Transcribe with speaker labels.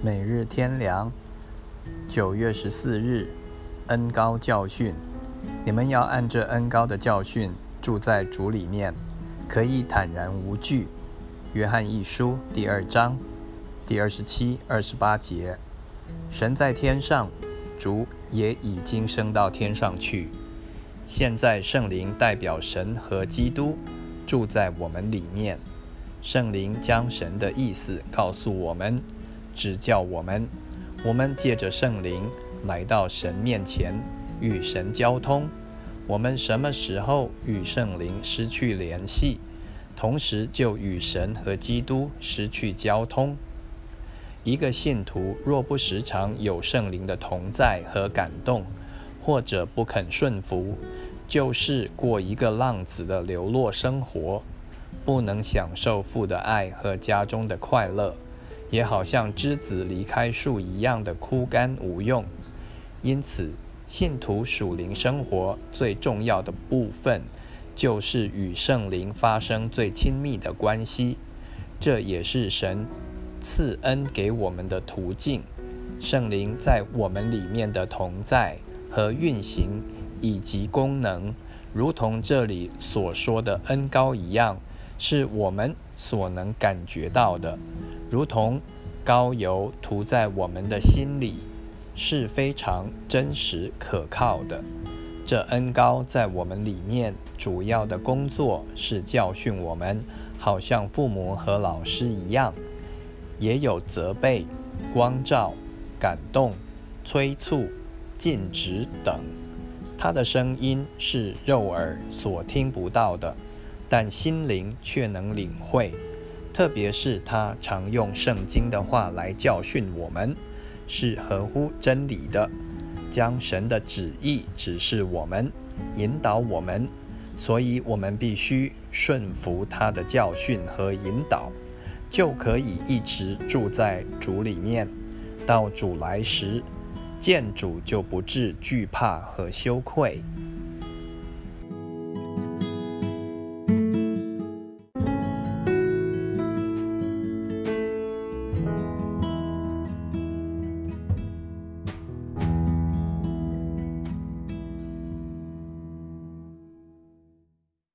Speaker 1: 每日天良，九月十四日，恩高教训。你们要按这恩高的教训住在主里面，可以坦然无惧。约翰一书第二章第二十七、二十八节。神在天上，主也已经升到天上去。现在圣灵代表神和基督住在我们里面。圣灵将神的意思告诉我们，指教我们。我们借着圣灵来到神面前，与神交通。我们什么时候与圣灵失去联系，同时就与神和基督失去交通。一个信徒若不时常有圣灵的同在和感动，或者不肯顺服，就是过一个浪子的流落生活。不能享受父的爱和家中的快乐，也好像枝子离开树一样的枯干无用。因此，信徒属灵生活最重要的部分，就是与圣灵发生最亲密的关系。这也是神赐恩给我们的途径。圣灵在我们里面的同在和运行以及功能，如同这里所说的恩高一样。是我们所能感觉到的，如同膏油涂在我们的心里，是非常真实可靠的。这恩膏在我们里面主要的工作是教训我们，好像父母和老师一样，也有责备、光照、感动、催促、禁止等。他的声音是肉耳所听不到的。但心灵却能领会，特别是他常用圣经的话来教训我们，是合乎真理的，将神的旨意指示我们，引导我们，所以我们必须顺服他的教训和引导，就可以一直住在主里面。到主来时，见主就不致惧怕和羞愧。